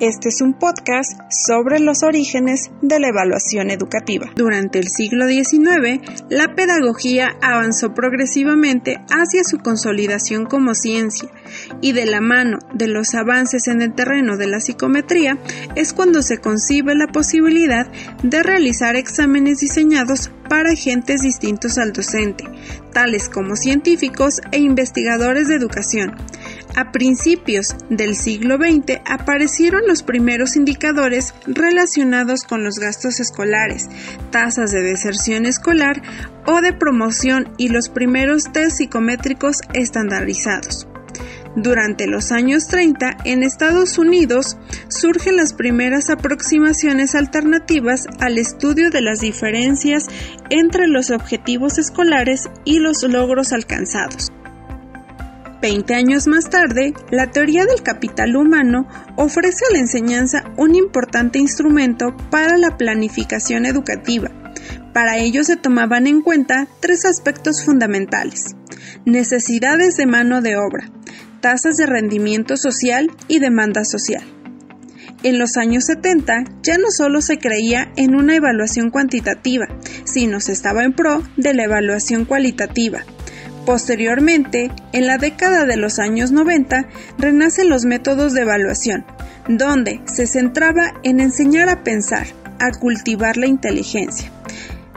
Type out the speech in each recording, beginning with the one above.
Este es un podcast sobre los orígenes de la evaluación educativa. Durante el siglo XIX, la pedagogía avanzó progresivamente hacia su consolidación como ciencia y de la mano de los avances en el terreno de la psicometría es cuando se concibe la posibilidad de realizar exámenes diseñados para agentes distintos al docente, tales como científicos e investigadores de educación. A principios del siglo XX aparecieron los primeros indicadores relacionados con los gastos escolares, tasas de deserción escolar o de promoción y los primeros test psicométricos estandarizados. Durante los años 30, en Estados Unidos, surgen las primeras aproximaciones alternativas al estudio de las diferencias entre los objetivos escolares y los logros alcanzados. Veinte años más tarde, la teoría del capital humano ofrece a la enseñanza un importante instrumento para la planificación educativa. Para ello se tomaban en cuenta tres aspectos fundamentales. Necesidades de mano de obra, tasas de rendimiento social y demanda social. En los años 70 ya no solo se creía en una evaluación cuantitativa, sino se estaba en pro de la evaluación cualitativa. Posteriormente, en la década de los años 90, renacen los métodos de evaluación, donde se centraba en enseñar a pensar, a cultivar la inteligencia.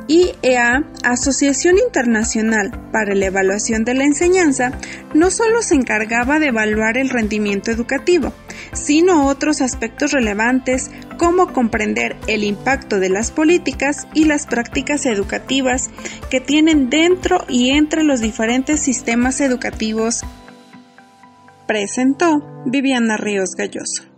IEA, Asociación Internacional para la Evaluación de la Enseñanza, no solo se encargaba de evaluar el rendimiento educativo, sino otros aspectos relevantes como comprender el impacto de las políticas y las prácticas educativas que tienen dentro y entre los diferentes sistemas educativos. Presentó Viviana Ríos Galloso.